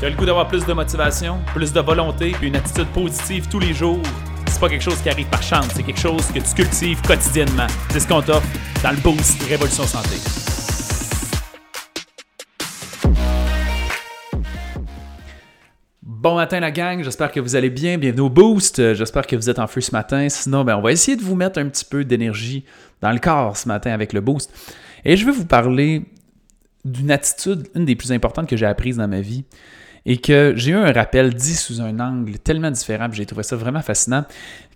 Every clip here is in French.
Tu as le goût d'avoir plus de motivation, plus de volonté, puis une attitude positive tous les jours? C'est pas quelque chose qui arrive par chance, c'est quelque chose que tu cultives quotidiennement. C'est ce qu'on t'offre dans le Boost Révolution Santé. Bon matin la gang, j'espère que vous allez bien. Bienvenue au Boost. J'espère que vous êtes en feu ce matin. Sinon, ben, on va essayer de vous mettre un petit peu d'énergie dans le corps ce matin avec le Boost. Et je vais vous parler d'une attitude, une des plus importantes que j'ai apprises dans ma vie et que j'ai eu un rappel dit sous un angle tellement différent, j'ai trouvé ça vraiment fascinant,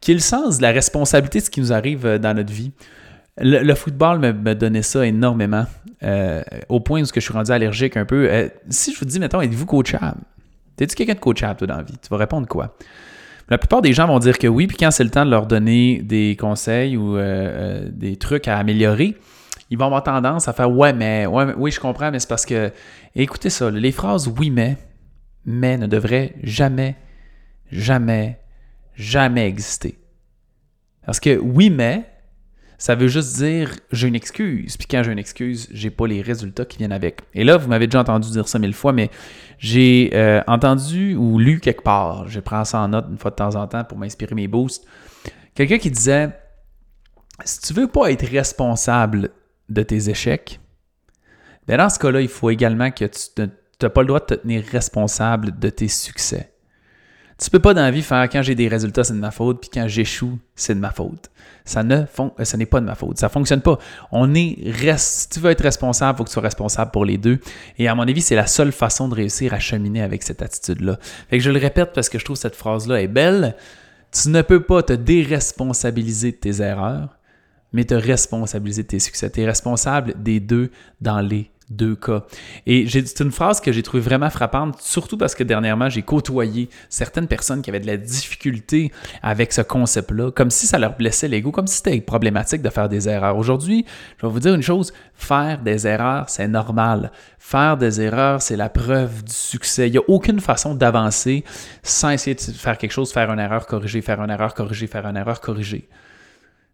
qui est le sens la responsabilité de ce qui nous arrive euh, dans notre vie. Le, football me, donnait ça énormément, euh, au point où je suis rendu allergique un peu. Euh, si je vous dis, mettons, êtes-vous coachable? T'es-tu quelqu'un de coachable, toi, dans la vie? Tu vas répondre quoi? La plupart des gens vont dire que oui, puis quand c'est le temps de leur donner des conseils ou des trucs à améliorer, ils vont avoir tendance à faire ouais, mais, ouais, oui, je comprends, mais c'est parce que. écoutez ça, les phrases oui, mais mais ne devrait jamais, jamais, jamais exister. Parce que oui, mais, ça veut juste dire j'ai une excuse. Puis quand j'ai une excuse, j'ai pas les résultats qui viennent avec. Et là, vous m'avez déjà entendu dire ça mille fois, mais j'ai euh, entendu ou lu quelque part, je prends ça en note une fois de temps en temps pour m'inspirer mes boosts, quelqu'un qui disait si tu veux pas être responsable de tes échecs, ben dans ce cas-là, il faut également que tu n'as pas le droit de te tenir responsable de tes succès. Tu peux pas dans la vie faire quand j'ai des résultats, c'est de ma faute, puis quand j'échoue, c'est de ma faute. Ça ne euh, ce n'est pas de ma faute. Ça fonctionne pas. On est si tu veux être responsable, il faut que tu sois responsable pour les deux. Et à mon avis, c'est la seule façon de réussir à cheminer avec cette attitude-là. Fait que je le répète parce que je trouve cette phrase-là est belle. Tu ne peux pas te déresponsabiliser de tes erreurs, mais te responsabiliser de tes succès. Tu es responsable des deux dans les deux cas. Et c'est une phrase que j'ai trouvée vraiment frappante, surtout parce que dernièrement, j'ai côtoyé certaines personnes qui avaient de la difficulté avec ce concept-là, comme si ça leur blessait l'ego, comme si c'était problématique de faire des erreurs. Aujourd'hui, je vais vous dire une chose, faire des erreurs, c'est normal. Faire des erreurs, c'est la preuve du succès. Il n'y a aucune façon d'avancer sans essayer de faire quelque chose, faire une erreur, corriger, faire une erreur, corriger, faire une erreur, corriger.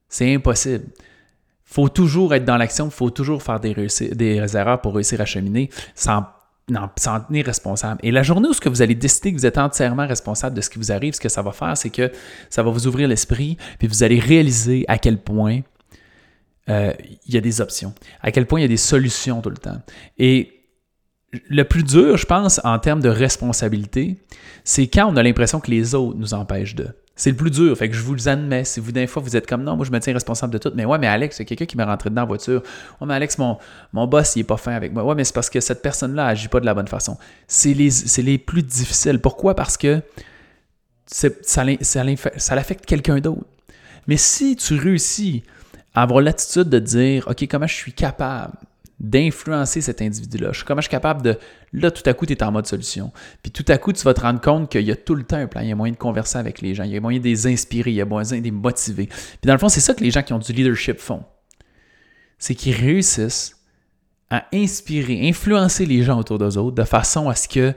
C'est impossible faut toujours être dans l'action, il faut toujours faire des, des, erreurs pour réussir à cheminer sans s'en tenir responsable. Et la journée où ce que vous allez décider que vous êtes entièrement responsable de ce qui vous arrive, ce que ça va faire, c'est que ça va vous ouvrir l'esprit, puis vous allez réaliser à quel point euh, il y a des options, à quel point il y a des solutions tout le temps. Et le plus dur, je pense, en termes de responsabilité, c'est quand on a l'impression que les autres nous empêchent de. C'est le plus dur. Fait que je vous le admets. Si vous, d'un fois, vous êtes comme non, moi, je me tiens responsable de tout. Mais ouais, mais Alex, c'est quelqu'un qui m'est rentré dedans en voiture. Ouais, mais Alex, mon, boss, il est pas fin avec moi. Ouais, mais c'est parce que cette personne-là agit pas de la bonne façon. C'est les, plus difficiles. Pourquoi? Parce que ça, ça, ça l'affecte quelqu'un d'autre. Mais si tu réussis à avoir l'attitude de dire, OK, comment je suis capable d'influencer cet individu-là. Comment je suis capable de... Là, tout à coup, tu es en mode solution. Puis tout à coup, tu vas te rendre compte qu'il y a tout le temps un plan. Il y a moyen de converser avec les gens. Il y a moyen de les inspirer. Il y a moyen de les motiver. Puis dans le fond, c'est ça que les gens qui ont du leadership font. C'est qu'ils réussissent à inspirer, influencer les gens autour d'eux autres de façon à ce que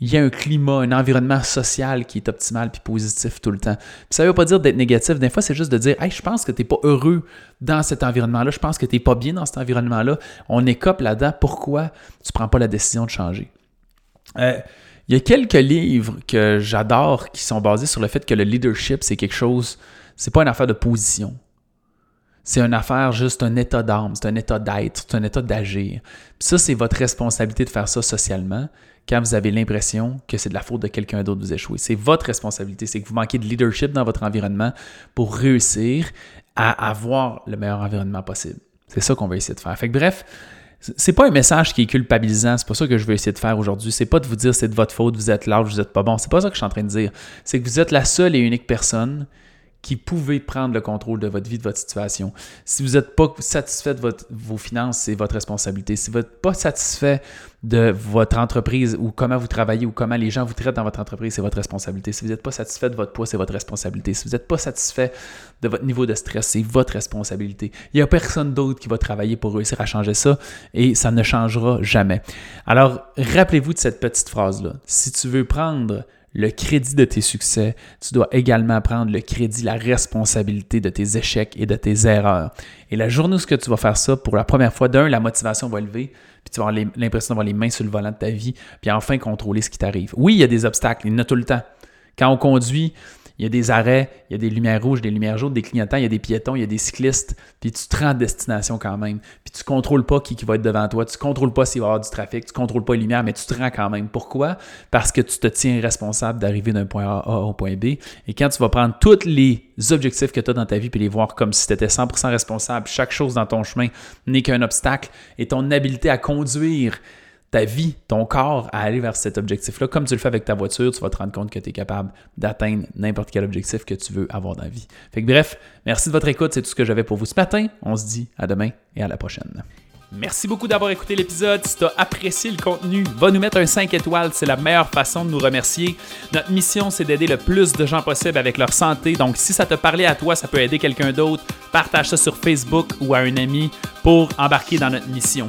il y a un climat, un environnement social qui est optimal puis positif tout le temps. ça ne veut pas dire d'être négatif. Des fois, c'est juste de dire Hey, je pense que tu n'es pas heureux dans cet environnement-là, je pense que tu n'es pas bien dans cet environnement-là. On écope là-dedans. Pourquoi tu ne prends pas la décision de changer? Euh, il y a quelques livres que j'adore qui sont basés sur le fait que le leadership, c'est quelque chose, c'est pas une affaire de position. C'est une affaire juste un état d'âme, c'est un état d'être, c'est un état d'agir. Ça, c'est votre responsabilité de faire ça socialement quand vous avez l'impression que c'est de la faute de quelqu'un d'autre de vous échouer. C'est votre responsabilité, c'est que vous manquez de leadership dans votre environnement pour réussir à avoir le meilleur environnement possible. C'est ça qu'on va essayer de faire. Fait que bref, c'est pas un message qui est culpabilisant, c'est pas ça que je veux essayer de faire aujourd'hui. C'est pas de vous dire c'est de votre faute, vous êtes large, vous êtes pas bon. C'est pas ça que je suis en train de dire. C'est que vous êtes la seule et unique personne qui pouvez prendre le contrôle de votre vie, de votre situation. Si vous n'êtes pas satisfait de vos finances, c'est votre responsabilité. Si vous n'êtes pas satisfait de votre entreprise ou comment vous travaillez ou comment les gens vous traitent dans votre entreprise, c'est votre responsabilité. Si vous n'êtes pas satisfait de votre poids, c'est votre responsabilité. Si vous n'êtes pas satisfait de votre niveau de stress, c'est votre responsabilité. Il n'y a personne d'autre qui va travailler pour réussir à changer ça et ça ne changera jamais. Alors, rappelez-vous de cette petite phrase-là. Si tu veux prendre le crédit de tes succès, tu dois également prendre le crédit, la responsabilité de tes échecs et de tes erreurs. Et la journée où tu vas faire ça, pour la première fois, d'un, la motivation va lever, puis tu vas avoir l'impression d'avoir les mains sur le volant de ta vie, puis enfin contrôler ce qui t'arrive. Oui, il y a des obstacles, il y en a tout le temps. Quand on conduit, il y a des arrêts, il y a des lumières rouges, des lumières jaunes, des clignotants, il y a des piétons, il y a des cyclistes, puis tu te rends destination quand même. Puis tu contrôles pas qui, qui va être devant toi, tu contrôles pas s'il va y avoir du trafic, tu contrôles pas les lumières, mais tu te rends quand même. Pourquoi? Parce que tu te tiens responsable d'arriver d'un point A au point B. Et quand tu vas prendre tous les objectifs que tu as dans ta vie puis les voir comme si tu étais 100% responsable, chaque chose dans ton chemin n'est qu'un obstacle et ton habileté à conduire ta vie, ton corps à aller vers cet objectif-là. Comme tu le fais avec ta voiture, tu vas te rendre compte que tu es capable d'atteindre n'importe quel objectif que tu veux avoir dans la vie. Fait que bref, merci de votre écoute, c'est tout ce que j'avais pour vous ce matin. On se dit à demain et à la prochaine. Merci beaucoup d'avoir écouté l'épisode. Si tu as apprécié le contenu, va nous mettre un 5 étoiles. C'est la meilleure façon de nous remercier. Notre mission, c'est d'aider le plus de gens possible avec leur santé. Donc, si ça te parlait à toi, ça peut aider quelqu'un d'autre. Partage ça sur Facebook ou à un ami pour embarquer dans notre mission.